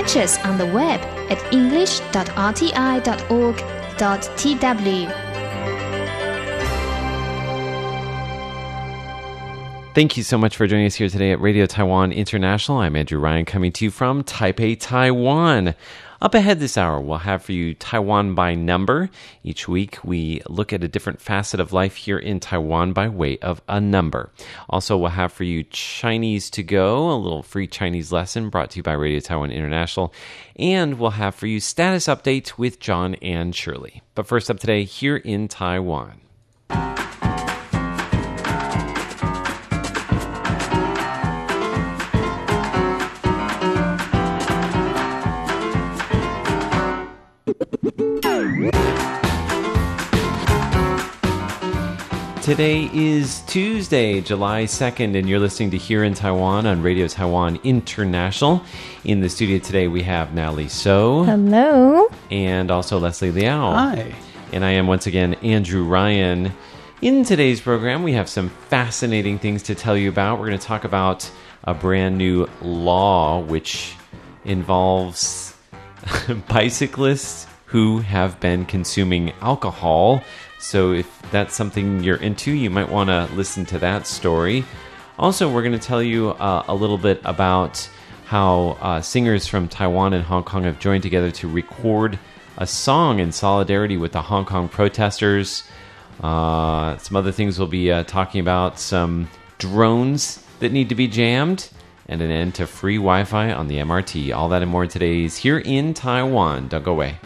Catch us on the web at english.rti.org.tw. Thank you so much for joining us here today at Radio Taiwan International. I'm Andrew Ryan coming to you from Taipei, Taiwan. Up ahead this hour, we'll have for you Taiwan by number. Each week, we look at a different facet of life here in Taiwan by way of a number. Also, we'll have for you Chinese to go, a little free Chinese lesson brought to you by Radio Taiwan International. And we'll have for you status updates with John and Shirley. But first up today, here in Taiwan. Today is Tuesday, July 2nd, and you're listening to Here in Taiwan on Radio Taiwan International. In the studio today, we have Natalie So. Hello. And also Leslie Liao. Hi. And I am once again Andrew Ryan. In today's program, we have some fascinating things to tell you about. We're going to talk about a brand new law which involves bicyclists who have been consuming alcohol. So, if that's something you're into, you might want to listen to that story. Also, we're going to tell you uh, a little bit about how uh, singers from Taiwan and Hong Kong have joined together to record a song in solidarity with the Hong Kong protesters. Uh, some other things we'll be uh, talking about some drones that need to be jammed and an end to free Wi Fi on the MRT. All that and more today's here in Taiwan. Don't go away.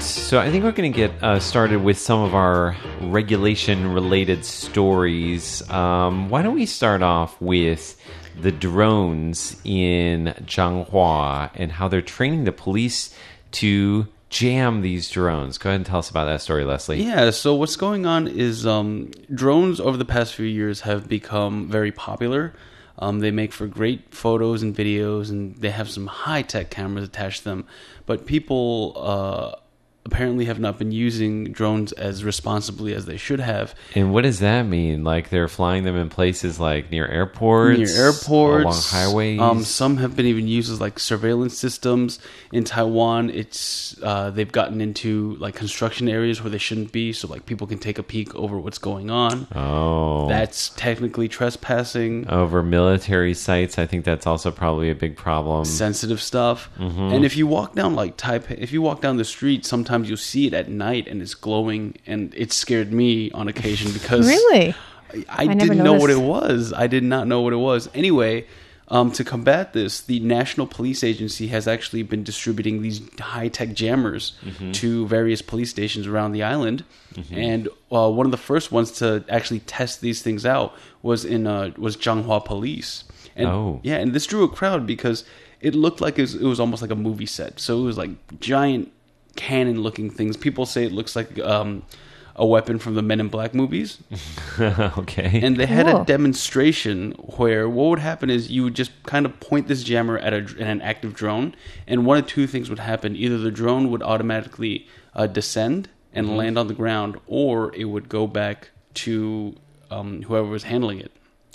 Right, so I think we're going to get uh, started with some of our regulation related stories. Um, why don't we start off with the drones in Zhanghua and how they're training the police to jam these drones? Go ahead and tell us about that story, Leslie. Yeah, so what's going on is um, drones over the past few years have become very popular. Um, they make for great photos and videos, and they have some high tech cameras attached to them. But people uh, apparently have not been using drones as responsibly as they should have. And what does that mean? Like they're flying them in places like near airports, near airports, along highways. Um, some have been even used as like surveillance systems. In Taiwan, it's uh, they've gotten into like construction areas where they shouldn't be, so like people can take a peek over what's going on. oh, That's technically trespassing. over military sites. I think that's also probably a big problem. sensitive stuff. Mm-hmm. And if you walk down like Taipei, if you walk down the street, sometimes you'll see it at night and it's glowing, and it scared me on occasion because Really? I, I, I didn't know what it was. I did not know what it was. Anyway, um, to combat this, the National Police Agency has actually been distributing these high tech jammers Mm-hmm. to various police stations around the island. And uh, one of the first ones to actually test these things out was in uh, was Zhanghua Police. And Oh. yeah, and this drew a crowd because it looked like it was, it was almost like a movie set. So it was like giant cannon looking things. People say it looks like um, a weapon from the Men in Black movies okay. and they had Cool. a demonstration where what would happen is you would just kind of point this jammer at, a, at an active drone, and one of two things would happen: either the drone would automatically uh, descend and Mm-hmm. land on the ground, or it would go back to um, whoever was handling it.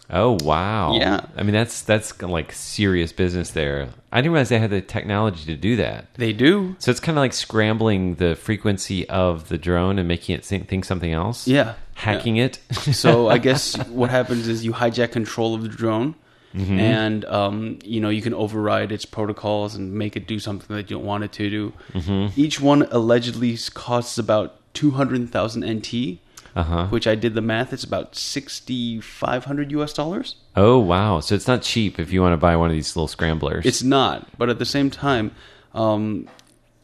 Oh wow. Yeah. I mean that's that's like serious business there. I didn't realize they had the technology to do that. They do, So it's kind of like scrambling the frequency of the drone and making it think, think something else. yeah, Hacking it. so I guess what happens is you hijack control of the drone, Mm-hmm. and um, you know you can override its protocols and make it do something that you don't want it to do. Mm-hmm. Each one allegedly costs about two hundred thousand NT, Uh-huh. which I did the math. It's about sixty five hundred US dollars. Oh wow. So it's not cheap if you want to buy one of these little scramblers. It's not, but at the same time, um,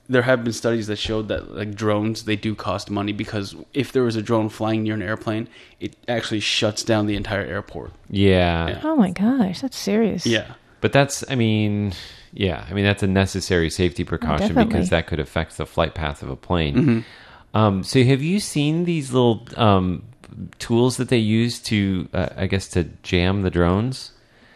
there have been studies that showed that like drones they do cost money because if there is a drone flying near an airplane, it actually shuts down the entire airport. yeah. Yeah. Oh my gosh, that's serious. Yeah. But that's, I mean, yeah, I mean that's a necessary safety precaution definitely. because that could affect the flight path of a plane. Um, so have you seen these little um, tools that they use to, uh, I guess, to jam the drones?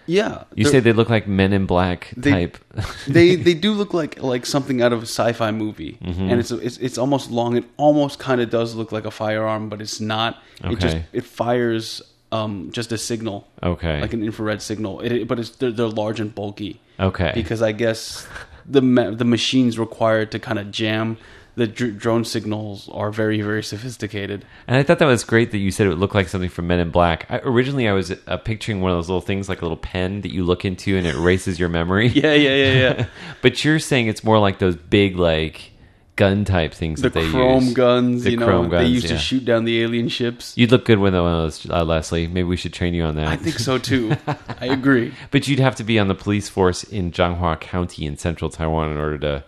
Yeah, You say they look like Men in Black They- type. they they do look like like something out of a sci-fi movie, Mm-hmm. and it's it's it's almost long. It almost kind of does look like a firearm, but it's not. It just Okay. it fires um just a signal, okay. like an infrared signal. It, it- but it's they're, they're large and bulky okay. because I guess the ma- the machines required to kind of jam the dr- drone signals are very very sophisticated. And I thought that was great that you said it would look like something from Men in Black. I, originally, I was uh, picturing one of those little things, like a little pen that you look into and it erases your memory. Yeah, yeah, yeah, yeah. but you're saying it's more like those big, like gun type things the that they chrome use. guns, The you know, chrome they used yeah. to shoot down the alien ships. You'd look good with one of those, uh, Leslie. Maybe we should train you on that. I think so too. I agree. But you'd have to be on the police force in Zhanghua County in central Taiwan in order to,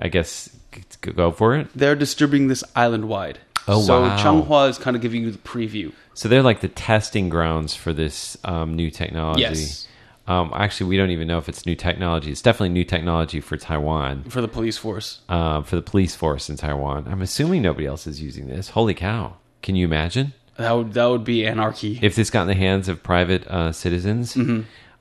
I guess, go for it. They're distributing this island wide. Oh, so wow. Changhua is kind of giving you the preview. So they're like the testing grounds for this um, new technology. Yes. Um, actually, we don't even know if it's new technology. It's definitely new technology for Taiwan, for the police force. uh, for the police force in Taiwan. I'm assuming nobody else is using this. Holy cow! Can you imagine That would that would be anarchy. if this got in the hands of private uh, citizens?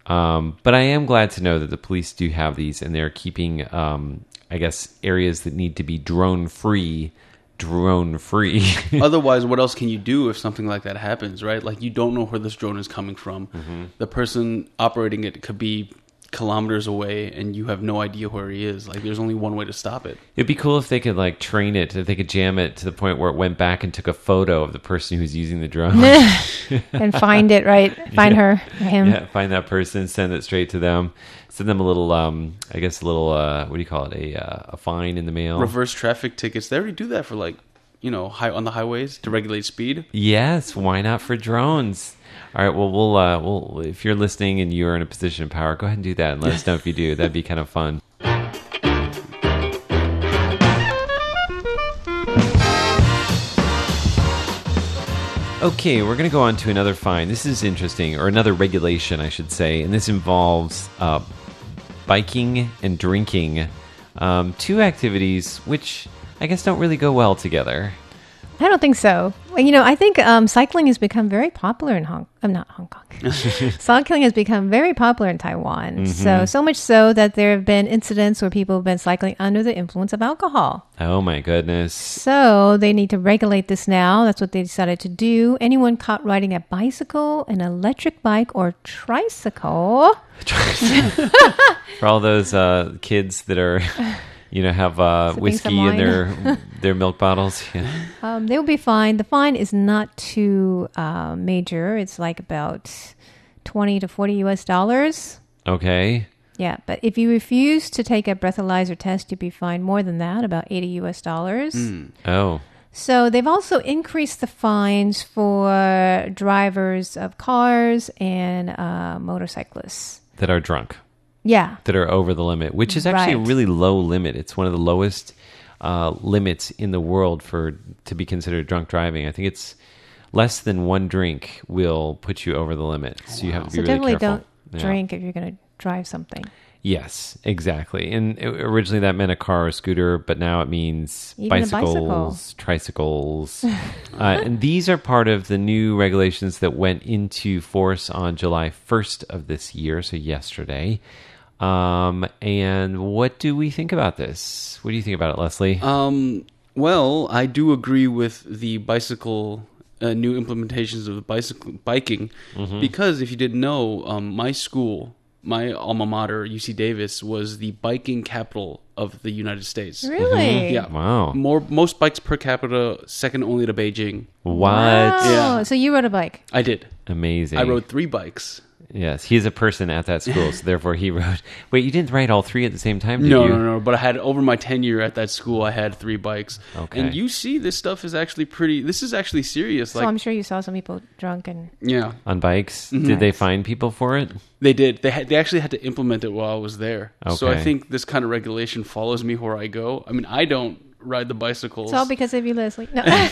Um, but I am glad to know that the police do have these, and they're keeping, um, I guess, areas that need to be drone free, drone free. Otherwise, what else can you do if something like that happens, right? Like you don't know where this drone is coming from. Mm-hmm. The person operating it could be kilometers away, and you have no idea where he is. Like there's only one way to stop it. It'd be cool if they could like train it, if they could jam it to the point where it went back and took a photo of the person who's using the drone. and find it, right? Find her, him. yeah, find that person, send it straight to them, send them a little, um, I guess a little, uh, what do you call it, a uh, a fine in the mail. Reverse traffic tickets. They already do that for like you know high on the highways to regulate speed. Yes, why not for drones? All right, well, we'll, uh, we'll, if you're listening and you're in a position of power, go ahead and do that and let us know if you do. That'd be kind of fun. Okay, we're going to go on to another fine. This is interesting, or another regulation, I should say, and this involves uh, biking and drinking. Um, two activities which I guess don't really go well together. I don't think so. Well, you know, I think um, cycling has become very popular in Hong. I'm not Hong Kong. cycling has become very popular in Taiwan. So so much so that there have been incidents where people have been cycling under the influence of alcohol. Oh my goodness. So they need to regulate this now. That's what they decided to do. Anyone caught riding a bicycle, an electric bike, or tricycle. For all those uh, kids that are, you know, have uh, Sipping whiskey in their their milk bottles. Yeah. Um, they will be fined. The fine is not too uh, major. It's like about twenty to forty U.S. dollars. Okay. Yeah, but if you refuse to take a breathalyzer test, you'd be fined more than that, about eighty U.S. dollars. Oh. So they've also increased the fines for drivers of cars and uh, motorcyclists. That are drunk. Yeah, That are over the limit, which is actually a really low limit. It's one of the lowest uh, limits in the world for to be considered drunk driving. I think it's less than one drink will put you over the limit. So you have to be so really definitely careful. don't Yeah. drink if you're going to drive something. Yes, exactly. And originally that meant a car or scooter, but now it means Even a bicycle. bicycles, tricycles. uh, and these are part of the new regulations that went into force on July 1st of this year, so yesterday. Um, and what do we think about this? What do you think about it, Leslie? Um, well, I do agree with the bicycle uh, new implementations of the bicycle biking Mm-hmm. because if you didn't know, um, my school, my alma mater, UC Davis, was the biking capital of the United States. Really? Yeah. Wow. More most bikes per capita, second only to Beijing. What? Oh, Yeah. so you rode a bike. I did. Amazing. I rode three bikes. Yes, he's a person at that school, so therefore he wrote. Wait, you didn't write all three at the same time, did No, you? no, no. But I had over my tenure at that school, I had three bikes. Okay. And you see, this stuff is actually pretty. This is actually serious. So Like, I'm sure you saw some people drunk and yeah, On bikes? Mm-hmm. Did they find people for it? they did. They had. They actually had to implement it while I was there. Okay. So I think this kind of regulation follows me where I go. I mean, I don't ride the bicycles. it's all because of you, Leslie. No.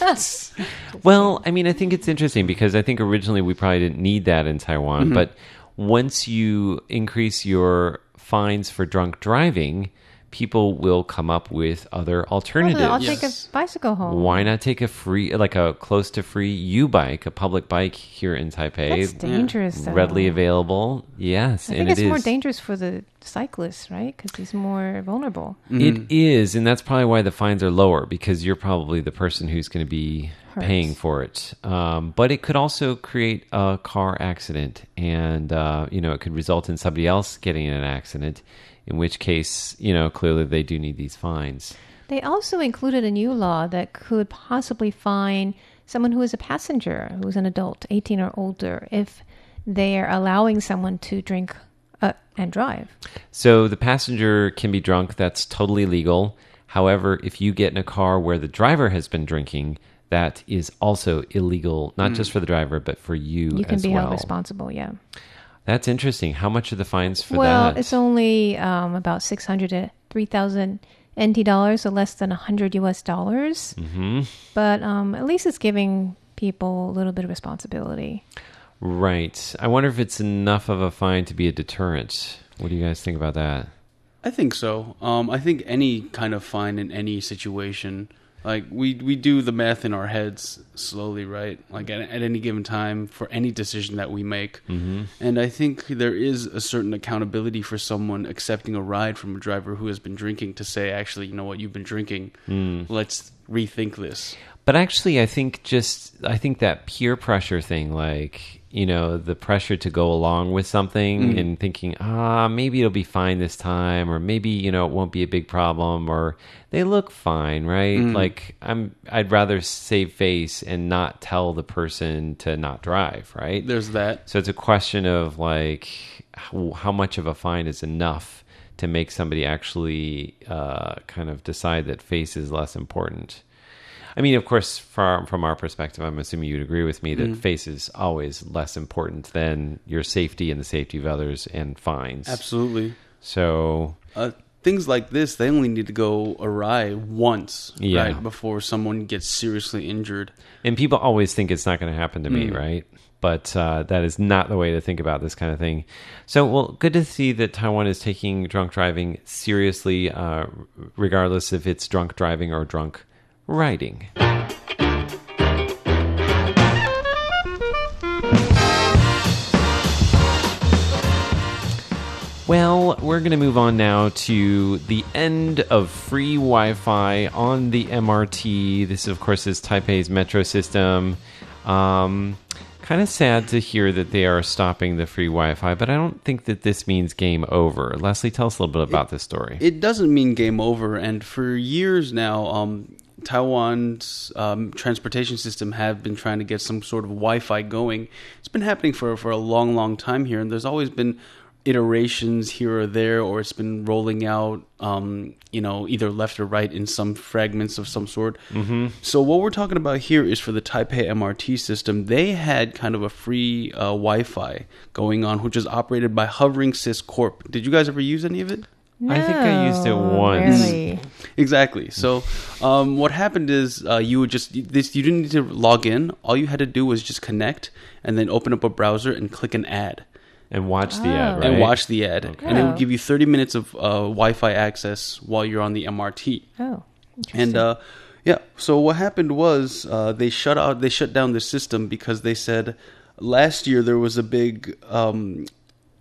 Well, I mean, I think it's interesting because I think originally we probably didn't need that in Taiwan, Mm-hmm. but once you increase your fines for drunk driving, people will come up with other alternatives. then I'll Yes. take a bicycle home. Why not take a free, like a close to free U bike, a public bike here in Taipei? That's dangerous. Though. readily available. Yes, I and think it's it more is. dangerous for the cyclist, right? Because he's more vulnerable. It is, and that's probably why the fines are lower because you're probably the person who's going to be Hurt. paying for it. Um, but it could also create a car accident, and uh, you know it could result in somebody else getting in an accident. In which case, you know, clearly they do need these fines. They also included a new law that could possibly fine someone who is a passenger, who's an adult, 18 or older, if they are allowing someone to drink uh, and drive. So the passenger can be drunk. That's totally legal. However, if you get in a car where the driver has been drinking, that is also illegal, not just for the driver, but for you, You can be well. held responsible, yeah. That's interesting. How much are the fines for well, that? Well, it's only um, about 600 to 3,000 NT dollars, so less than 100 US dollars. hmm But um, at least it's giving people a little bit of responsibility. Right. I wonder if it's enough of a fine to be a deterrent. What do you guys think about that? I think so. Um, I think any kind of fine in any situation, like we we do the math in our heads slowly, right? Like at, at any given time for any decision that we make, Mm-hmm. and I think there is a certain accountability for someone accepting a ride from a driver who has been drinking to say, actually, you know what, you've been drinking. Let's rethink this. But actually, I think just I think that peer pressure thing, like you know, the pressure to go along with something and thinking, ah, maybe it'll be fine this time, or maybe you know it won't be a big problem, or they look fine, right? Like I'm, I'd rather save face and not tell the person to not drive, right? There's that. So it's a question of like how, how much of a fine is enough to make somebody actually uh, kind of decide that face is less important. I mean, of course, from from our perspective, I'm assuming you'd agree with me that face is always less important than your safety and the safety of others and fines. Absolutely. So uh, things like this they only need to go awry once Yeah. right before someone gets seriously injured And people always think it's not going to happen to me, right? But uh, that is not the way to think about this kind of thing. So, well, good to see that Taiwan is taking drunk driving seriously, uh, regardless if it's drunk driving or drunk riding. Well, we're going to move on now to the end of free Wi Fi on the MRT. This, of course, is Taipei's metro system. Um, kind of sad to hear that they are stopping the free Wi Fi, but I don't think that this means game over. Leslie, tell us a little bit about this story. it doesn't mean game over and for years now um, taiwan's um, transportation system have been trying to get some sort of wi-fi going. It's been happening for, for a long long time here and there's always been iterations here or there or it's been rolling out um, you know either left or right in some fragments of some sort. Mm-hmm. so what we're talking about here is for the taipei mrt system. They had kind of a free uh, wi-fi going on which is operated by hovering sys corp. Did you guys ever use any of it I think I used it once. Barely. Exactly. So, um, what happened is uh, you would just this you didn't need to log in. All you had to do was just connect and then open up a browser and click an ad And watch the Oh. ad, right? and watch the ad, and it would give you thirty minutes of uh, Wi-Fi access while you're on the MRT. Oh, And uh, yeah, so what happened was uh, they shut out, they shut down the system because they said last year there was a big, um,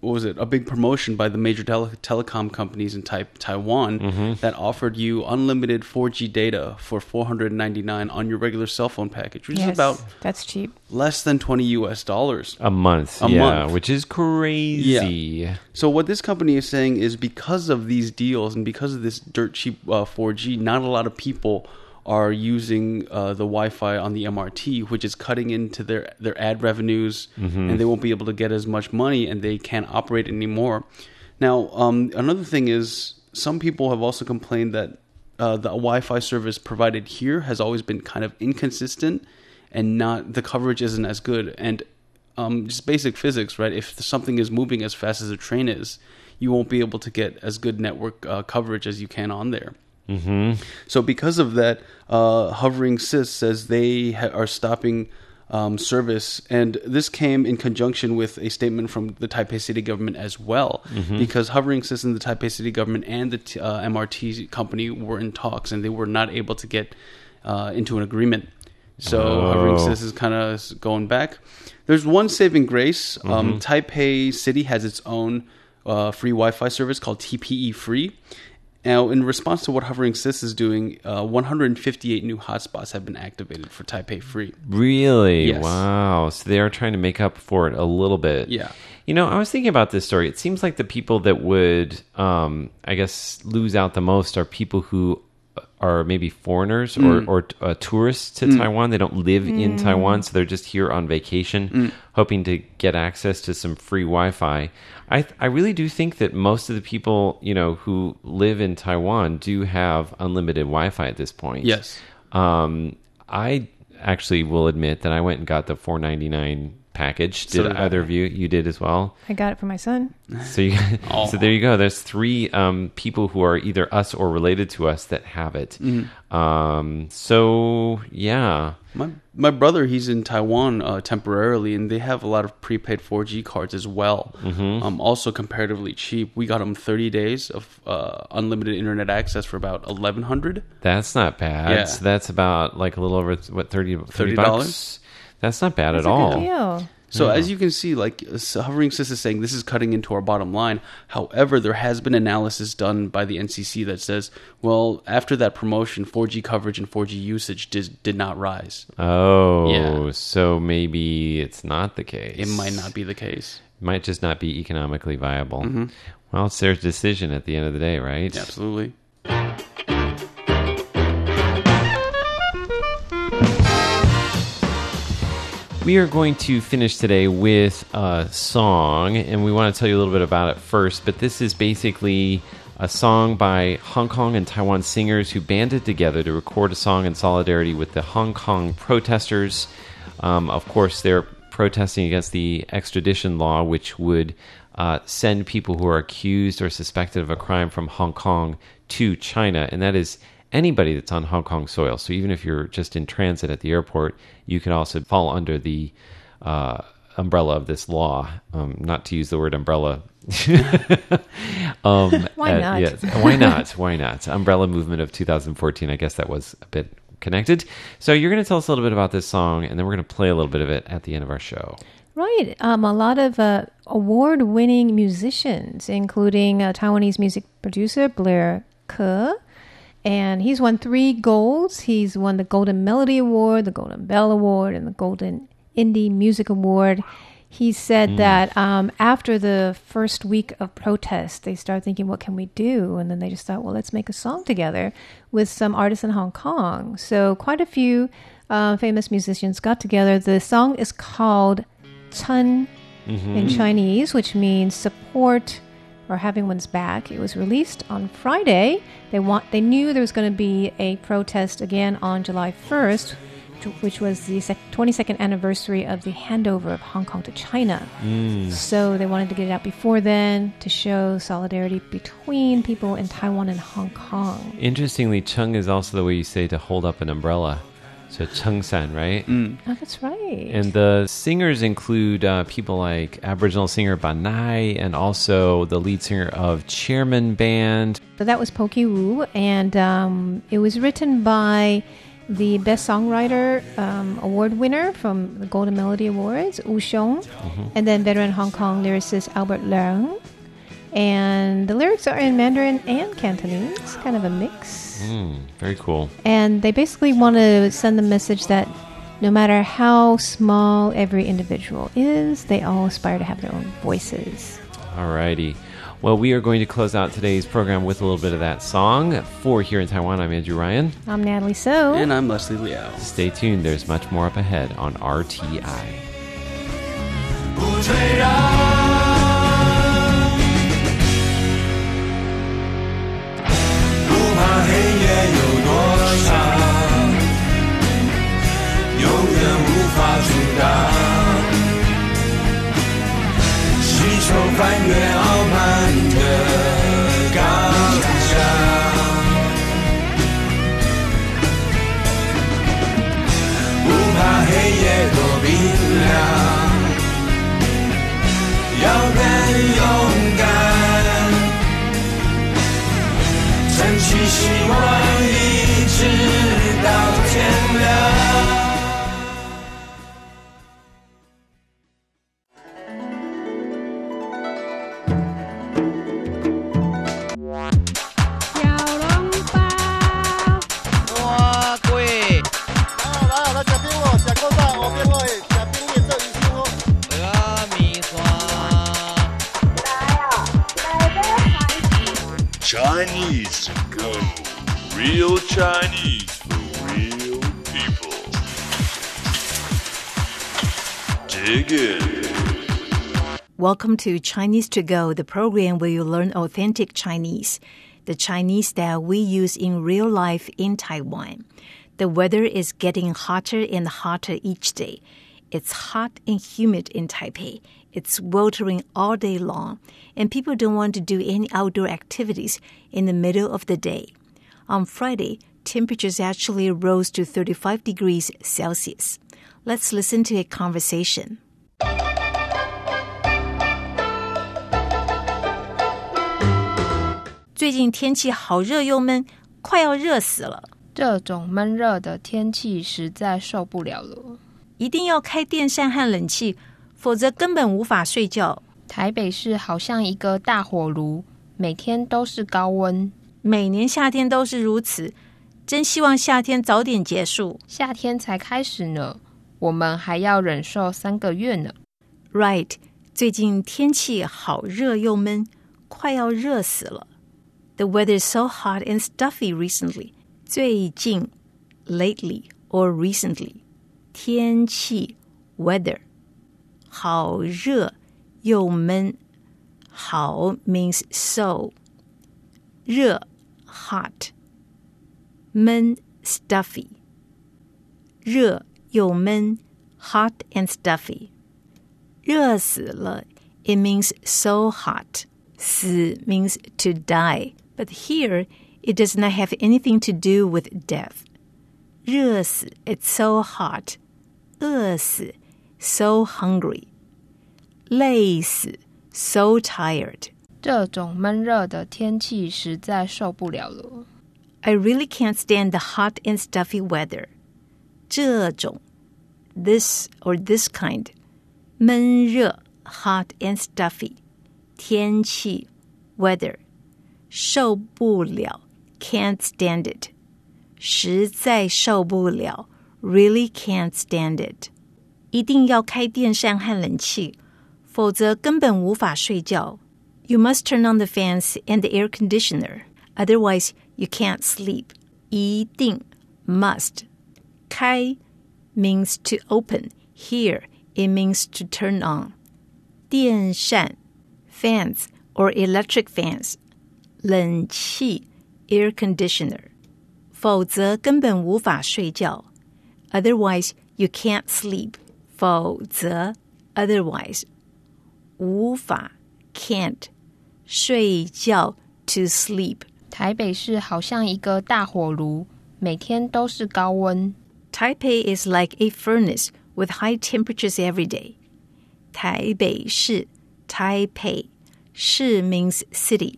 what was it? A big promotion by the major tele- telecom companies in tai- Taiwan that offered you unlimited 4G data for 499 on your regular cell phone package, which yes, is about that's cheap. less than 20 US dollars. a month. A yeah, month. which is crazy. Yeah. So what this company is saying is because of these deals and because of this dirt cheap uh, 4G, not a lot of people are using uh, the Wi-Fi on the MRT, which is cutting into their their ad revenues, and they won't be able to get as much money, and they can't operate anymore. Now, um, another thing is some people have also complained that uh, the Wi-Fi service provided here has always been kind of inconsistent, and not the coverage isn't as good. And um, just basic physics, right? If something is moving as fast as a train is, you won't be able to get as good network uh, coverage as you can on there. Mm-hmm. So because of that, uh, Hovering Sys says they ha- are stopping um, service, and this came in conjunction with a statement from the Taipei City government as well, because Hovering System, the Taipei City government, and the t- uh, MRT company were in talks, and they were not able to get uh, into an agreement. So Oh. Hovering System is kind of going back. There's one saving grace. Um, Taipei City has its own uh, free Wi-Fi service called TPE Free. Now, in response to what Hovering Sys is doing, uh, 158 new hotspots have been activated for Taipei Free. Really? Yes. Wow. So they are trying to make up for it a little bit. Yeah. You know, I was thinking about this story. It seems like the people that would, um, I guess, lose out the most are people who are maybe foreigners or, or uh, tourists to Taiwan. They don't live in Taiwan, so they're just here on vacation, hoping to get access to some free Wi-Fi. I I really do think that most of the people, you know, who live in Taiwan do have unlimited Wi-Fi at this point. Yes. Um, I actually will admit that I went and got the 4.99 package. So Did did I. either of you? You did as well. I got it for my son. So you, so there you go. There's three um, people who are either us or related to us that have it. Um, so yeah, My my brother, he's in Taiwan uh, temporarily, and they have a lot of prepaid 4G cards as well. Um, also comparatively cheap. We got him 30 days of uh, unlimited internet access for about 1100. that's not bad. Yeah. So that's about like a little over what 30 30 $30? Bucks. That's not bad That's at a all. good deal. So as you can see, like hovering sys is saying, this is cutting into our bottom line. However, there has been analysis done by the NCC that says, well, after that promotion, 4G coverage and 4G usage did, did not rise. Oh, Yeah. so maybe it's not the case. It might not be the case. It might just not be economically viable. Mm-hmm. Well, it's their decision at the end of the day, right? Absolutely. We are going to finish today with a song, and we want to tell you a little bit about it first. But this is basically a song by Hong Kong and Taiwan singers who banded together to record a song in solidarity with the Hong Kong protesters. Um, of course, they're protesting against the extradition law, which would uh, send people who are accused or suspected of a crime from Hong Kong to China, and that is anybody that's on Hong Kong soil. So even if you're just in transit at the airport, you can also fall under the uh, umbrella of this law. Um, not to use the word umbrella. um, Why uh, not? yes. Why not? Why not? Umbrella movement of 2014. I guess that was a bit connected. So you're going to tell us a little bit about this song, and then we're going to play a little bit of it at the end of our show. Right. Um, a lot of uh, award winning musicians, including uh, Taiwanese music producer Blair Ke. And he's won three golds. He's won the Golden Melody Award, the Golden Bell Award, and the Golden Indie Music Award. He said that um, after the first week of protest, they started thinking, what can we do? And then they just thought, well, let's make a song together with some artists in Hong Kong. So quite a few uh, famous musicians got together. The song is called Chun in Chinese, which means support or having one's back. It was released on Friday. They want they knew there was going to be a protest again on July 1st, which- was the 22nd anniversary of the handover of Hong Kong to China. Mm. So they wanted to get it out before then to show solidarity between people in Taiwan and Hong Kong. Interestingly, chung is also the way you say to hold up an umbrella. So chung san, right? Oh, that's right. And the singers include uh, people like Aboriginal singer Banai and also the lead singer of Chairman Band. So that was Pokey Wu, and um, it was written by the Best Songwriter um, Award winner from the Golden Melody Awards, Wu Xiong, and then veteran Hong Kong lyricist Albert Leung. And the lyrics are in Mandarin and Cantonese, kind of a mix. Mm, very cool. And they basically want to send the message that no matter how small every individual is, they all aspire to have their own voices. Alrighty. Well, we are going to close out today's program with a little bit of that song. For Here in Taiwan, I'm Andrew Ryan. I'm Natalie So. And I'm Leslie Liao. Stay tuned, there's much more up ahead on RTI. 阻挡携手翻越傲慢的高墙不怕黑夜多冰凉要更勇敢撑起希望一直到天亮。Chinese go. Real Chinese for real people. Dig in. Welcome to Chinese to Go, the program where you learn authentic Chinese, the Chinese that we use in real life in Taiwan. The weather is getting hotter and hotter each day. It's hot and humid in Taipei. It's sweltering all day long, and people don't want to do any outdoor activities in the middle of the day. On Friday, temperatures actually rose to 35 degrees Celsius. Let's listen to a conversation. 否则根本无法睡觉。台北市好像一个大火炉，每天都是高温，每年夏天都是如此，真希望夏天早点结束。夏天才开始呢，我们还要忍受三个月呢。Right，最近天气好热又闷，快要热死了。The weather is so hot and stuffy recently. 最近，lately or recently，天气 weather 好热又闷。好 means so，热 hot，闷 stuffy，热又闷 hot and stuffy。热死了 it means so hot. 死 means to die, but here it does not have anything to do with death. 热死 it's so hot. 饿死 so hungry. 累死 so tired. 这种闷热的天气实在受不了了。 I really can't stand the hot and stuffy weather. 这种 this or this kind 闷热 hot and stuffy 天气 weather 受不了 can't stand it 实在受不了 really can't stand it 一定要开电扇和冷气，否则根本无法睡觉。You must turn on the fans and the air conditioner, otherwise you can't sleep. 一定 must 开 means to open. Here it means to turn on. 电扇 fans or electric fans. 冷气 air conditioner. 否则根本无法睡觉。Otherwise you can't sleep. 否则 otherwise 无法 can't 睡觉 to sleep. 台北市好像一个大火炉，每天都是高温。 Taipei is like a furnace with high temperatures every day. 台北市 Taipei 市 means city.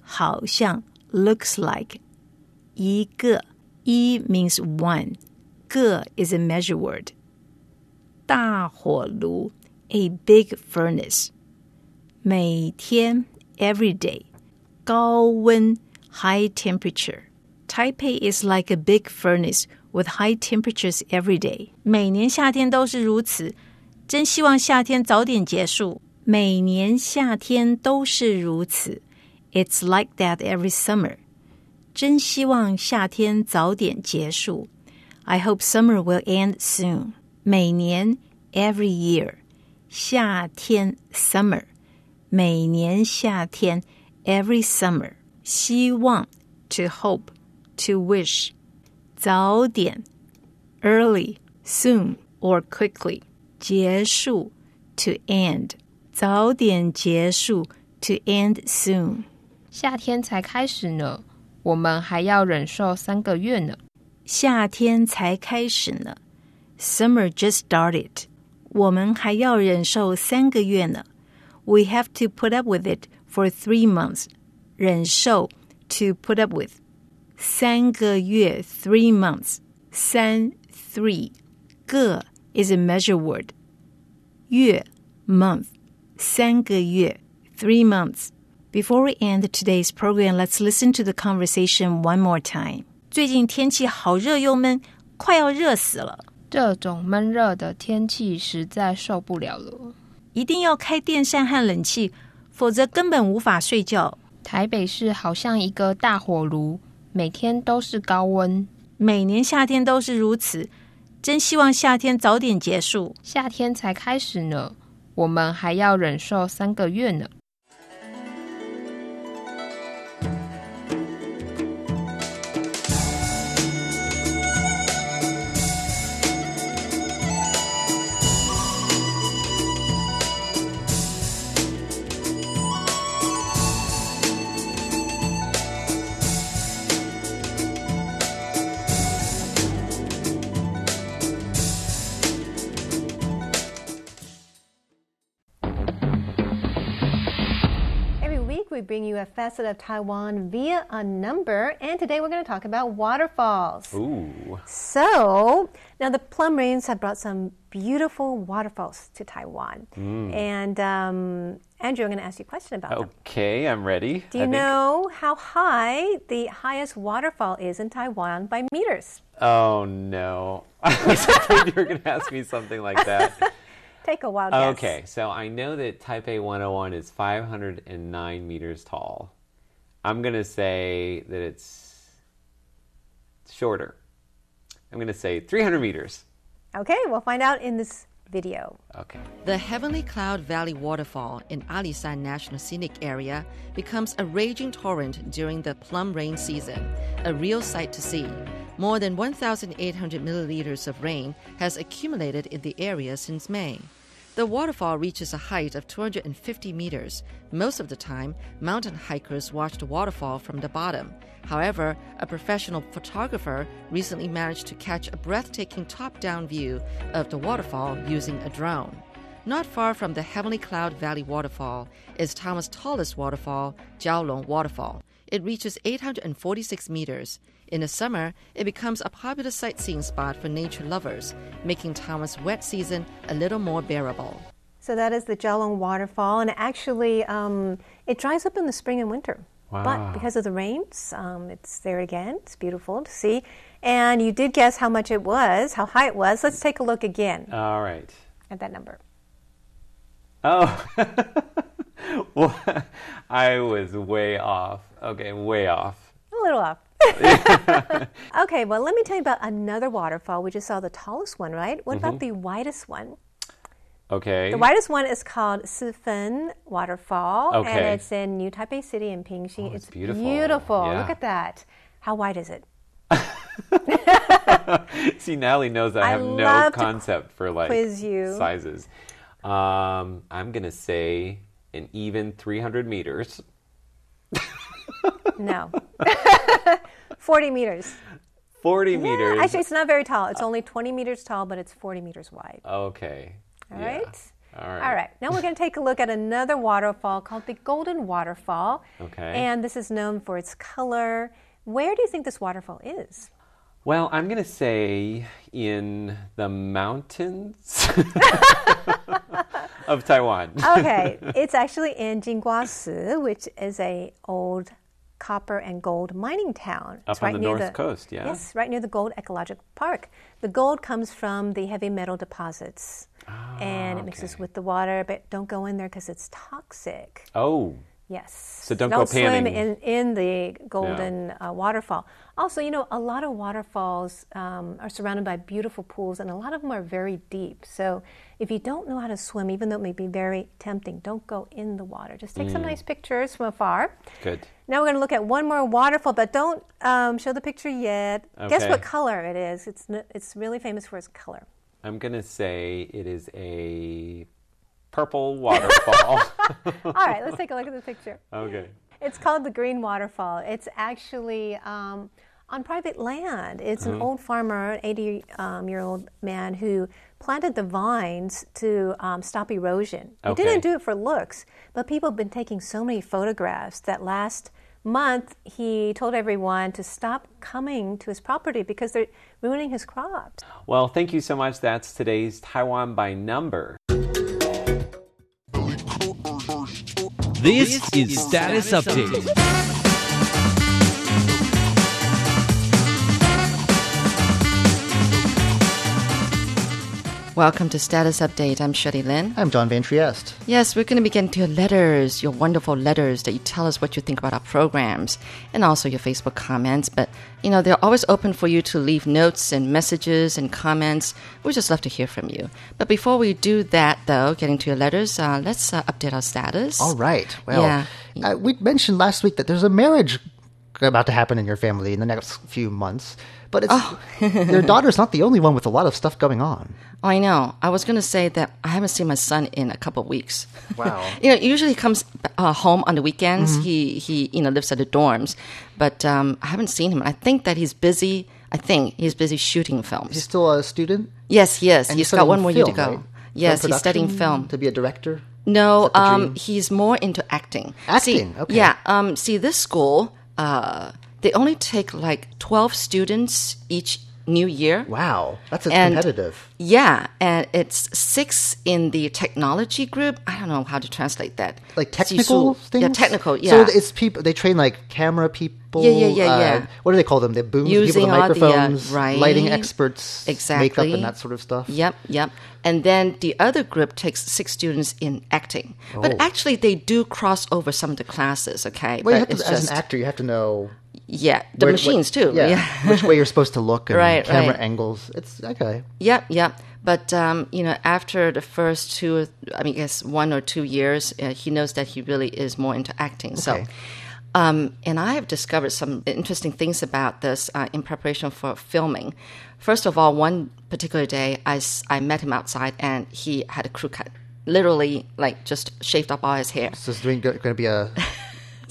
好像 looks like 一个一 means one. 个 is a measure word. 大火炉 a big furnace. 每天 every day. 高温 high temperature. Taipei is like a big furnace with high temperatures every day. 每年夏天都是如此，真希望夏天早点结束。每年夏天都是如此。It's like that every summer. 真希望夏天早点结束。I hope summer will end soon. 每年 every year. 夏天 summer. 每年夏天 every summer. 希望 to hope, to wish. 早点 early, soon or quickly. 结束 to end. 早点结束 to end soon. 夏天才开始呢，我们还要忍受三个月呢。夏天才开始呢 ，Summer just started。我们还要忍受三个月呢。We have to put up with it for three months。忍受 to put up with。三个月 three months。三 three 个 is a measure word。月 month 三个月 three months。Before we end today's program, let's listen to the conversation one more time. 最近天气好热又闷，快要热死了。 这种闷热的天气实在受不了了。一定要开电扇和冷气，否则根本无法睡觉。台北市好像一个大火炉，每天都是高温。每年夏天都是如此，真希望夏天早点结束。夏天才开始呢，我们还要忍受三个月呢。You a facet of Taiwan via a number, and today we're going to talk about waterfalls. Ooh. So, now the plum rains have brought some beautiful waterfalls to Taiwan. Mm. And um, Andrew, I'm going to ask you a question about them. Okay, I'm ready. Do you I think- know how high the highest waterfall is in Taiwan by meters? Oh no! I was afraid you were going to ask me something like that. Take a wild guess. Okay, so I know that Taipei 101 is 509 meters tall. I'm going to say that it's shorter. I'm going to say 300 meters. Okay, we'll find out in this video. Okay. The Heavenly Cloud Valley waterfall in Alishan National Scenic Area becomes a raging torrent during the plum rain season, a real sight to see. More than 1,800 milliliters of rain has accumulated in the area since May. The waterfall reaches a height of 250 meters. Most of the time, mountain hikers watch the waterfall from the bottom. However, a professional photographer recently managed to catch a breathtaking top down view of the waterfall using a drone. Not far from the Heavenly Cloud Valley waterfall is Taiwan's tallest waterfall, Jiaolong Waterfall. It reaches 846 meters. In the summer, it becomes a popular sightseeing spot for nature lovers, making Taiwan's wet season a little more bearable. So that is the Jiaolong waterfall, and actually, um, it dries up in the spring and winter. Wow. But because of the rains, um, it's there again. It's beautiful to see. And you did guess how much it was, how high it was. Let's take a look again All right. at that number. Oh. well, I was way off. Okay, way off. A little off. okay, well, let me tell you about another waterfall. We just saw the tallest one, right? What about the widest one? Okay. The widest one is called Shifen Waterfall, and it's in New Taipei City in Pingxi. Oh, it's it's beautiful. beautiful. Yeah. Look at that. How wide is it? See, Natalie knows I I have no concept for like quiz you. sizes. Um, I'm gonna say an even 300 meters. No. 40 meters. 40 Yeah, meters. Actually, it's not very tall. It's only 20 meters tall, but it's 40 meters wide. okay. All Yeah. right. All right. All right. Now we're going to take a look at another waterfall called the Golden Waterfall. Okay. And this is known for its color. Where do you think this waterfall is? Well, I'm gonna say in the mountains of Taiwan. Okay, it's actually in Jinguashi, which is a old copper and gold mining town. Up It's on the near north coast, yeah. Yes, right near the Gold Ecological Park. The gold comes from the heavy metal deposits, and it mixes Ah, with the water. But don't go in there because it's toxic. Oh, Yes. So don't go swim panning. in, in the golden uh, waterfall. Also, you know, a lot of waterfalls um, are surrounded by beautiful pools, and a lot of them are very deep. So if you don't know how to swim, even though it may be very tempting, don't go in the water. Just take Mm. some nice pictures from afar. good. Now we're going to look at one more waterfall, but don't um, show the picture yet. Guess what color it is? It's it's really famous for its color. I'm gonna say it is a purple waterfall. All right, let's take a look at the picture. okay. It's called the Green Waterfall. It's actually um, on private land. It's Mm-hmm. an old farmer, an 80 um, year old man who planted the vines to um, stop erosion. He Okay. didn't do it for looks, but people have been taking so many photographs that last month he told everyone to stop coming to his property because they're ruining his crops. Well, thank you so much. That's today's Taiwan by number. This is Status Update. Welcome to Status Update. I'm Shirley Lin. I'm John Van Trieste. Yes, we're going to begin to your letters, your wonderful letters that you tell us what you think about our programs, and also your Facebook comments. But, you know, they're always open for you to leave notes and messages and comments. We just love to hear from you. But before we do that, though, getting to your letters, uh, let's uh, update our status. All right. Well, Yeah. uh, we mentioned last week that there's a marriage about to happen in your family in the next few months. But it's, Oh. your daughter's not the only one with a lot of stuff going on. I know. I was going to say that I haven't seen my son in a couple of weeks. Wow. you know, usually he comes uh, home on the weekends. He he you know lives at the dorms, but um, I haven't seen him. I think that he's busy. I think he's busy shooting films. He's still a student? yes, yes. And he's got one more year to go. right? Yes, he's studying film. To be a director? No, Is um, he's more into acting. Acting, See, okay. Yeah. Um, see, this school, uh, they only take like twelve students each new year. Wow. That's And- competitive. Yeah, and it's six in the technology group. I don't know how to translate that. Like technical 技术 things? Yeah, technical. Yeah. So it's people, they train like camera people. Yeah, yeah, yeah, uh, yeah. What do they call them? The boom Using people, the all the, uh, microphones, right. lighting experts, Exactly. makeup and that sort of stuff. Yep, yep. And then the other group takes six students in acting. But Oh. actually, they do cross over some of the classes, okay? Well, you but have to, it's as just, an actor, you have to know yeah, the where- machines what- too. Yeah, Yeah. which way you're supposed to look and Right, camera right. angles. It's okay. Yep, yep. But um, you know, after the first two, I mean, I guess one or two years, uh, he knows that he really is more into acting. So, um, and I have discovered some interesting things about this uh, in preparation for filming. First of all, one particular day, I, I met him outside, and he had a crew cut, literally like just shaved off all his hair. So it's going to be a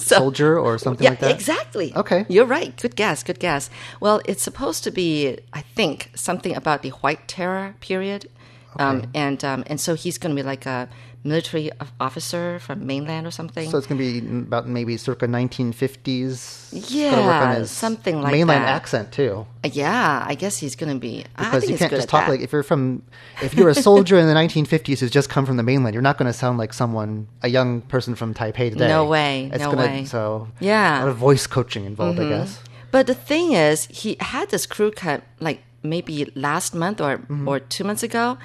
So- soldier or something yeah, like that. exactly. Okay. You're right. Good guess. Good guess. Well, it's supposed to be, I think, something about the White Terror period. Um, and um, and so he's going to be like a military officer from mainland or something. So it's going to be about maybe circa 1950s. Gotta work Yeah, something like that. mainland that. accent too. yeah, I guess he's going to be. Because you can't just talk that. like if you're from if you're a soldier in the 1950s who's just come from the mainland, you're not going to sound like someone a young person from Taipei today. No way, It's no gonna, way. So Yeah. Mm-hmm. a lot of voice coaching involved, I guess. But the thing is, he had this crew cut like maybe last month or Mm-hmm. or two months ago,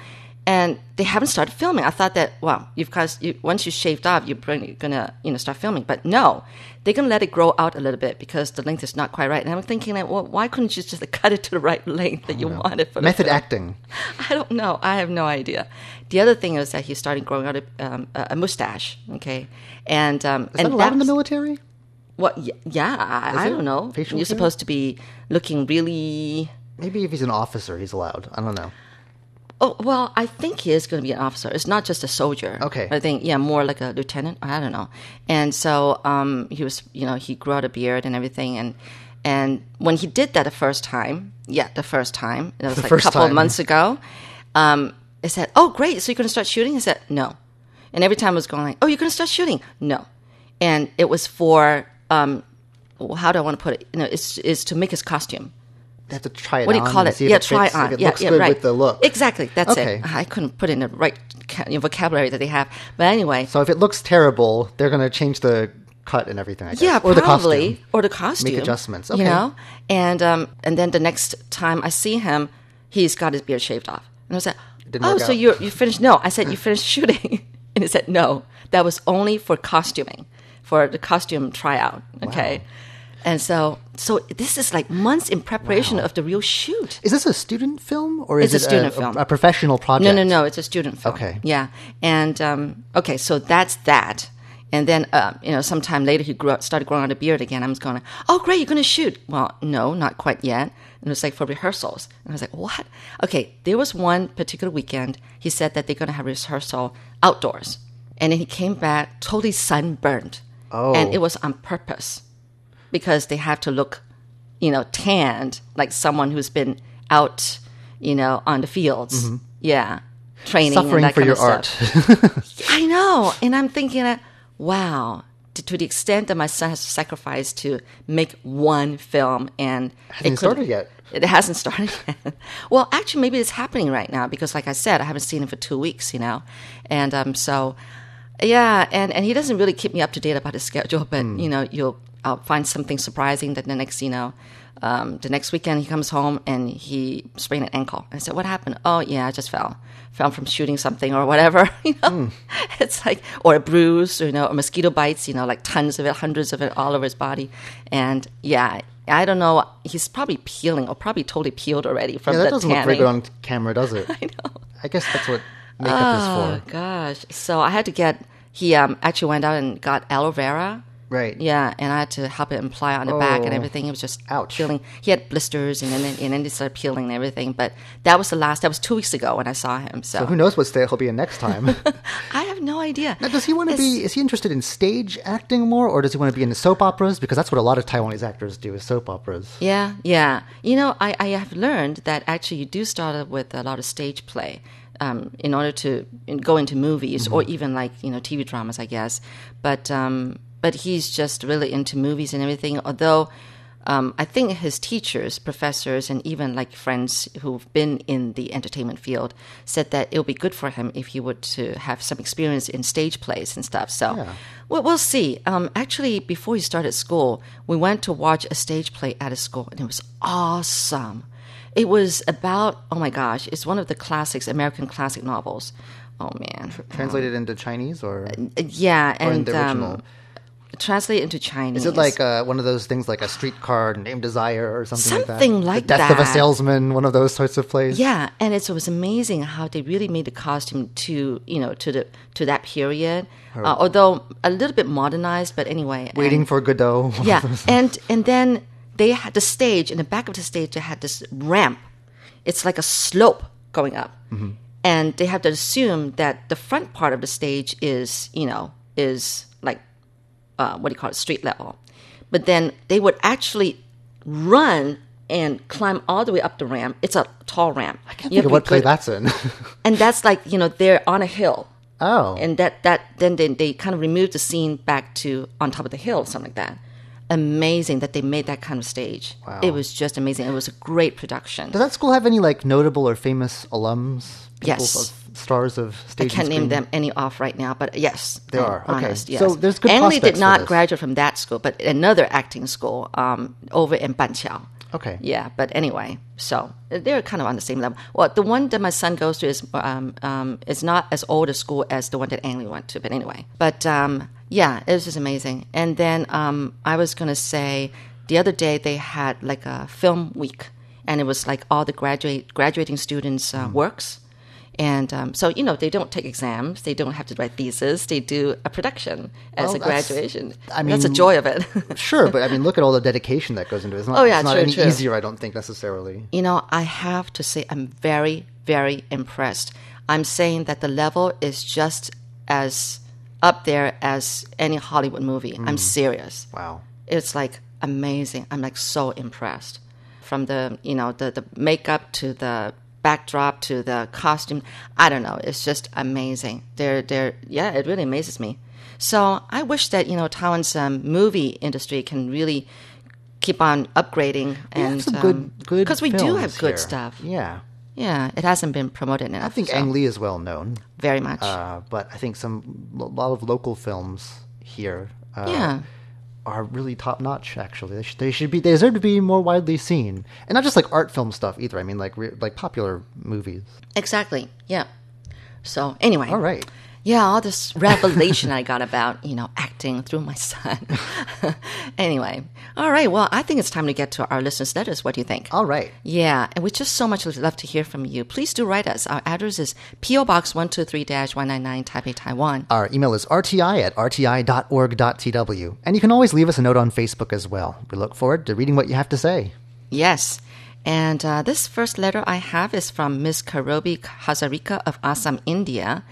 and they haven't started filming. I thought that well, you've guys you, once you shaved off, you're gonna you know start filming. But no, they're gonna let it grow out a little bit because the length is not quite right. And I'm thinking like, well, why couldn't you just cut it to the right length that you wanted for Method acting. I don't know. I have no idea. The other thing is that he's starting growing out a, um, a a mustache. Okay, and um, Is and that allowed in the military? Well, Yeah, I, I don't know. You're hair? supposed to be looking really. Maybe if he's an officer, he's allowed. I don't know. Oh well, I think he is going to be an officer. It's not just a soldier. Okay. I think yeah, more like a lieutenant. I don't know. And so um, he was, you know, he grew out a beard and everything, and and when he did that the first time, yeah, the first time, it was The like a couple of months ago. Um, I said, "Oh, great! So you're going to start shooting?" He said, "No," and every time I was going like, "Oh, you're going to start shooting?" No, and it was for um, well, how do I want to put it? You know, it's is to make his costume. They have to try it What do on you call it? Yeah, it try fits, on. If it yeah, looks yeah, good right. with the look. Exactly. That's Okay. it. I couldn't put in the right ca- you know, vocabulary that they have. But anyway, So if it looks terrible, they're going to change the cut and everything. I guess. yeah, or the probably costume. or the costume. Make adjustments. Okay. You know, and um, and then the next time I see him, he's got his beard shaved off, and I was like, Didn't "Oh, so out. you you finished?" No, I said you finished shooting, and he said, "No, that was only for costuming, for the costume tryout." Okay. And so, so this is like months in preparation of the real shoot. Is this a student film or is It's a it student film. a, professional project? No, no, no. It's a student film. Okay. Yeah. And um, okay, so that's that. And then, uh, you know, sometime later he grew up, started growing out a beard again. I was going, oh, great, you're going to shoot. Well, no, not quite yet. And it was like for rehearsals. And I was like, what? Okay, there was one particular weekend. He said that they're going to have rehearsal outdoors. And then he came back totally sunburned. Oh. And it was on purpose because they have to look, you know, tanned like someone who's been out, you know, on the fields. Yeah. Training and Mm-hmm. Suffering for your art. I know. And I'm thinking that, wow, to, to the extent that my son has sacrificed to make one film and Hasn't could- started yet. It hasn't started yet. well, actually, maybe it's happening right now because, like I said, I haven't seen him for two weeks, you know, and um, so yeah, and and he doesn't really keep me up to date about his schedule, but Hmm. you know, you'll I'll find something surprising. That the next, you know, um, the next weekend he comes home and he sprained an ankle. And I said, "What happened?" Oh, yeah, I just fell, fell from shooting something or whatever. You know, it's like or a bruise, or, you know, or mosquito bites. You know, like tons of it, hundreds of it all over his body. And yeah, I don't know. He's probably peeling or probably totally peeled already from Yeah, that the doesn't look very good on camera, does it? I know. I guess that's what makeup Oh is for. Oh gosh! So I had to get. He um, actually went out and got aloe vera. Right. Yeah, and I had to help him apply on the back and Oh. everything. It was just Ouch. peeling. He had blisters, and then and then he started peeling and everything. But that was the last. That was two weeks ago when I saw him. So, So who knows what state he'll be in next time? I have no idea. now, does he want to be? Is he interested in stage acting more, or does he want to be in the soap operas? Because that's what a lot of Taiwanese actors do is soap operas. Yeah, yeah. You know, I, I have learned that actually you do start with a lot of stage play um, in order to go into movies or even like you know TV dramas, I guess. But um, but he's just really into movies and everything. Although um, I think his teachers, professors, and even like friends who've been in the entertainment field said that it would be good for him if he would to have some experience in stage plays and stuff. So. Yeah. Well, we'll see. Um, actually, before he started school, we went to watch a stage play at his school, and it was awesome. It was about oh my gosh, it's one of the classics, American classic novels. Oh man, Translated into Chinese, or, Uh, yeah, or in and the original? Translate into Chinese. is it like uh, one of those things, like a streetcar named Desire, or something, Something like like that? The Death of a. Salesman, one of those sorts of plays. Yeah, and it's, it was amazing how they really made the costume to you know to the to that period, uh, although a little bit modernized. But anyway, Waiting and- for Godot. yeah, and and then they had the stage in the back of the stage. They had this ramp. It's like a slope going up, Mm-hmm. and they have to assume that the front part of the stage is you know is like uh, what do you call it street level, but then they would actually run and climb all the way up the ramp. It's a tall ramp. I Think of what play that's in. and that's like you know they're on a hill oh, and that that then they, they kind of removed the scene back to on top of the hill something like that amazing that they made that kind of stage Wow. it was just amazing it was a great production does that school have any like notable or famous alums? People Yes. of- stars of stage. I can't name them any off right now, but yes, There I'm are. Okay. yes. So there's good Ang Lee did not graduate from that school, but another acting school um, over in Banqiao. Okay. Yeah, but anyway, so they're kind of on the same level. Well, the one that my son goes to is um, um, is not as old a school as the one that Ang Lee went to, but anyway. But um, yeah, it was just amazing. And then um, I was going to say the other day they had like a film week, and it was like all the graduate graduating students' uh, works. And um, so, you know, they don't take exams. They don't have to write thesis. They do a production as Well, a graduation. I mean, that's the joy of it. Sure, but I mean, look at all the dedication that goes into it. It's not, Oh, yeah, it's not true, any true. easier, I don't think, necessarily. you know, I have to say, I'm very, very impressed. I'm saying that the level is just as up there as any Hollywood movie. I'm serious. Wow. It's like amazing. I'm like so impressed. From the, you know, the, the makeup to the backdrop to the costume. I don't know. It's just amazing. They're, they're, yeah, it really amazes me. So I wish that, you know, Taiwan's um, movie industry can really keep on upgrading and some good, good because we do have good here. stuff. Yeah. Yeah, it hasn't been promoted enough. I think so, Ang Lee is well known, very much. uh, but I think some a lot of local films here uh, yeah, are really top notch. Actually, they should, they should be they deserve to be more widely seen, and not just like art film stuff either. I mean, like re- like popular movies. exactly. Yeah. So anyway, All right. Yeah, all this revelation I got about, you know, acting through my son. anyway, all right. Well, I think it's time to get to our listeners' letters. What do you think? All right. Yeah, and we just so much love to hear from you. Please do write us. Our address is P.O. Box 123-199 Taipei, Taiwan. Our email is rti at rti.org.tw. And you can always leave us a note on Facebook as well. We look forward to reading what you have to say. Yes. And uh, this first letter I have is from Miss Karobi Hazarika of Assam, India.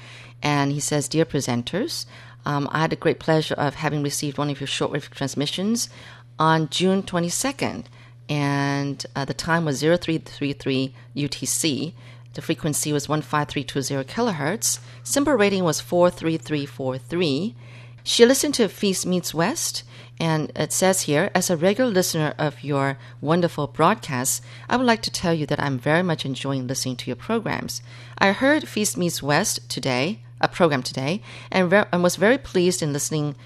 And he says, Dear presenters, um, I had the great pleasure of having received one of your shortwave transmissions on June 22nd. And uh, the time was 0333 UTC. The frequency was 15320 kilohertz. SINPO rating was 43343. She listened to Feast Meets West, and it says here, as a regular listener of your wonderful broadcasts, I would like to tell you that I'm very much enjoying listening to your programs. I heard Feast Meets West today, a program today, and, ver- and was very pleased in listening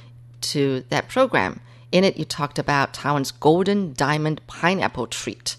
to that program. In it, you talked about Taiwan's golden diamond pineapple treat.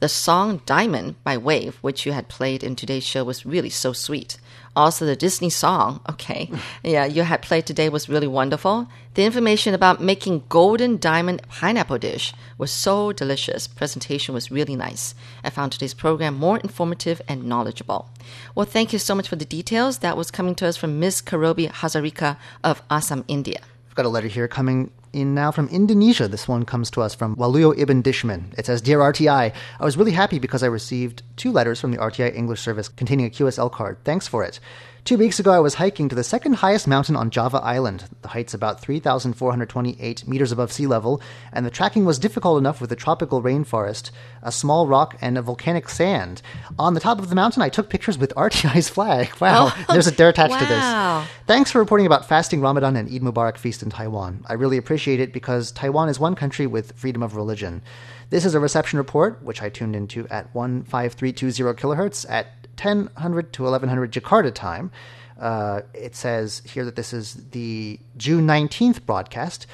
The song Diamond by Wave, which you had played in today's show, was really so sweet. Also, the Disney song, okay, yeah, you had played today was really wonderful. The information about making golden diamond pineapple dish was so delicious. Presentation was really nice. I found today's program more informative and knowledgeable. Well, thank you so much for the details. That was coming to us from Miss Karobi Hazarika of Assam, India. I've got a letter here coming in now from Indonesia. This one comes to us from Waluyo Ibn Dishman. It says, Dear RTI, I was really happy because I received two letters from the RTI English service containing a QSL card. Thanks for it. Two weeks ago, I was hiking to the second highest mountain on Java Island. The height's about 3,428 meters above sea level, and the tracking was difficult enough with a tropical rainforest, a small rock, and a volcanic sand. On the top of the mountain, I took pictures with RTI's flag. Wow, Oh, there's a dare attached to wow. this. Thanks for reporting about fasting Ramadan and Eid Mubarak feast in Taiwan. I really appreciate it because Taiwan is one country with freedom of religion. This is a reception report, which I tuned into at 15320 kilohertz at 1000 to 1100 Jakarta time. Uh, it says here that this is the June 19th broadcast.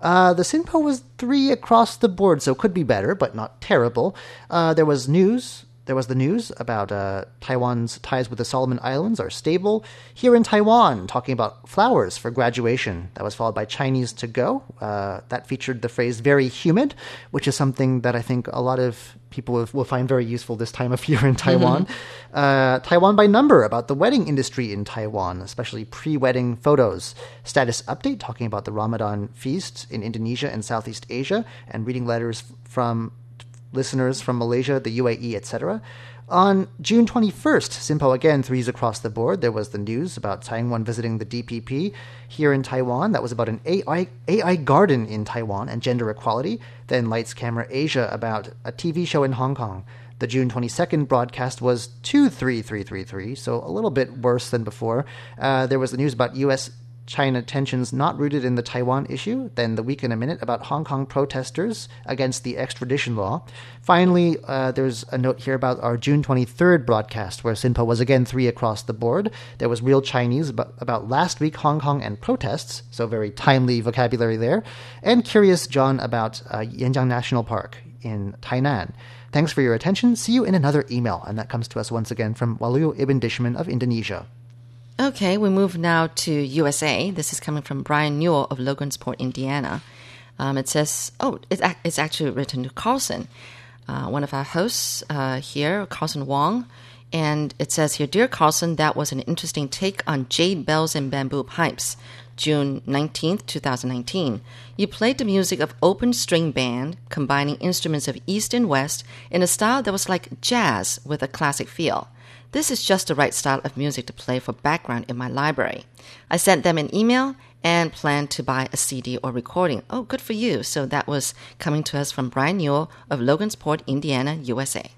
Uh, the SINPO was three across the board, so could be better, but not terrible. Uh, there was news. There was the news about uh, Taiwan's ties with the Solomon Islands are stable. Here in Taiwan, talking about flowers for graduation. That was followed by Chinese to go. Uh, that featured the phrase very humid, which is something that I think a lot of people will- find very useful this time of year in Taiwan. Uh, Taiwan by number about the wedding industry in Taiwan, especially pre wedding photos. Status update talking about the Ramadan feast in Indonesia and Southeast Asia, and reading letters from listeners from Malaysia, the UAE, etc. On June 21st, SINPO again threes across the board. There was the news about Taiwan visiting the DPP here in Taiwan. That was about an AI, AI garden in Taiwan and gender equality. Then Lights Camera Asia about a TV show in Hong Kong. The June 22nd broadcast was 23333, so a little bit worse than before. Uh, there was the news about U.S. China tensions not rooted in the Taiwan issue, then the week in a minute about Hong Kong protesters against the extradition law. Finally, uh, there's a note here about our June 23rd broadcast, where Sinpo was again three across the board. There was real Chinese about, about last week Hong Kong and protests, so very timely vocabulary there. And Curious John about uh, Taijiang National Park in Tainan. Thanks for your attention. See you in another email. And that comes to us once again from Waluyo Ibn Dishman of Indonesia. Okay, we move now to USA. This is coming from Brian Newell of Logansport, Indiana. Um, it says, oh, it's, it's actually written to Carlson, uh, one of our hosts uh, here, Carlson Wong. And it says here, Dear Carlson, that was an interesting take on jade bells and bamboo pipes. June 19th, 2019. You played the music of open string band, combining instruments of East and West in a style that was like jazz with a classic feel. This is just the right style of music to play for background in my library. I sent them an email and plan to buy a CD or recording. Oh, good for you. So that was coming to us from Brian Newell of Logansport, Indiana, USA.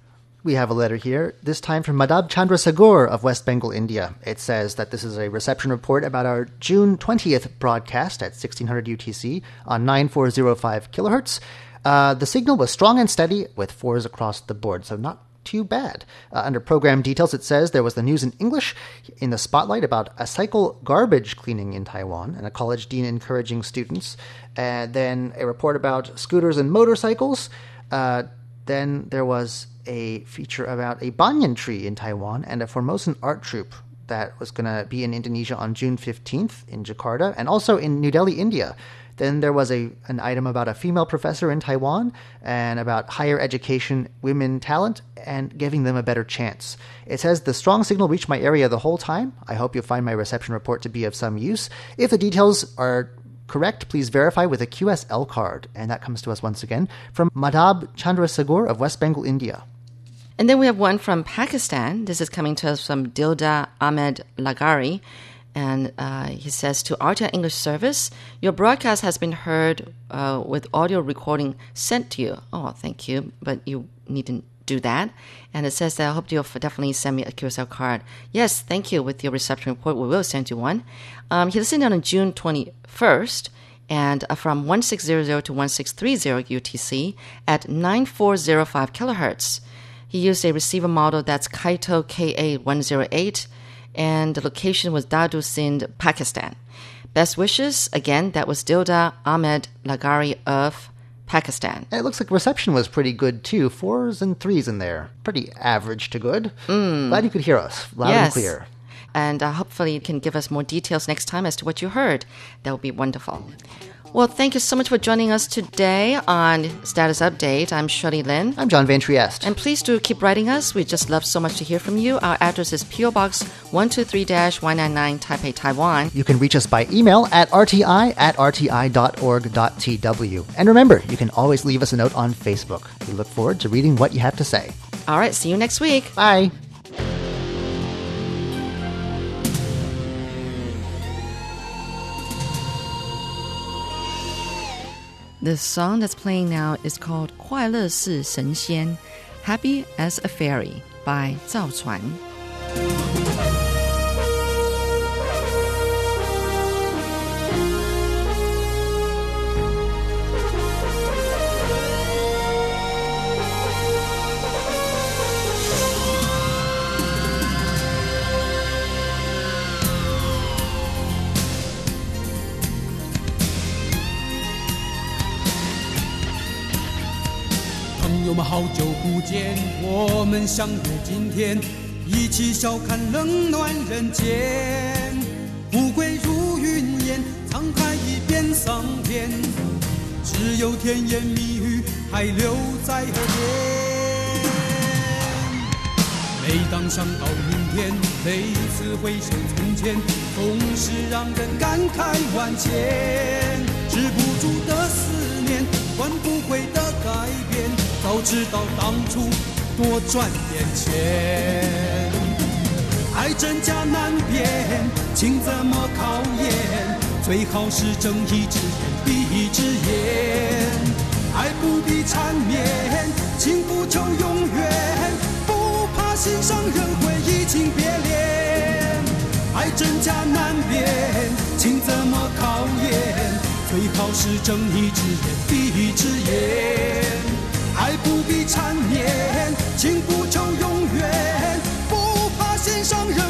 We have a letter here, this time from Madhab Chandra Sagur of West Bengal, India. It says that this is a reception report about our June 20th broadcast at 1600 UTC on 9405 kilohertz. Uh, the signal was strong and steady with fours across the board, so not too bad. Uh, under program details, it says there was the news in English in the spotlight about a cycle garbage cleaning in Taiwan and a college dean encouraging students. And then a report about scooters and motorcycles. Uh, then there was a feature about a banyan tree in Taiwan and a Formosan art troupe that was going to be in Indonesia on June 15th in Jakarta and also in New Delhi, India. Then there was a an item about a female professor in Taiwan and about higher education, women talent, and giving them a better chance. It says the strong signal reached my area the whole time. I hope you'll find my reception report to be of some use. If the details are correct, please verify with a QSL card. And that comes to us once again from Madhab Chandra Sagur of West Bengal, India. And then we have one from Pakistan. This is coming to us from Dilda Ahmed Lagari. And uh, he says to RTI English Service, your broadcast has been heard uh, with audio recording sent to you. Oh, thank you, but you needn't do that. And it says that I hope you'll definitely send me a QSL card. Yes, thank you. With your reception report, we will send you one. Um, he listened on June 21st and uh, from 1600 to 1630 UTC at 9405 kilohertz. He used a receiver model that's Kaito KA108, and the location was Dadu Sindh, Pakistan. Best wishes, again, that was Dilda Ahmed Lagari of Pakistan. And it looks like reception was pretty good too. Fours and threes in there. Pretty average to good. Glad you could hear us loud and Mm. Clear. And uh, hopefully you can give us more details next time as to what you heard. That would be wonderful. Well, thank you so much for joining us today on Status Update. I'm Shirley Lin. I'm John Van Trieste. And please do keep writing us. We just love so much to hear from you. Our address is PO Box 123-199 Taipei, Taiwan. You can reach us by email at rti at rti.org.tw. And remember, you can always leave us a note on Facebook. We look forward to reading what you have to say. All right, see you next week. Bye. The song that's playing now is called 快乐是神仙 Happy as a Fairy by 赵传。 好久不见，我们相约今天，一起笑看冷暖人间。富贵如云烟，沧海一变桑田，只有甜言蜜语还留在耳边。每当想到明天，每次回首从前，总是让人感慨万千。止不住的思念，换不回的，早知道当初多赚点钱。爱真假难辨，情怎么考验？最好是睁一只眼闭一只眼。爱不必缠绵，情不求永远，不怕心上人会移情别恋。爱真假难辨，情怎么考验？最好是睁一只眼闭一只眼。不必缠绵，情不求永远，不怕心上人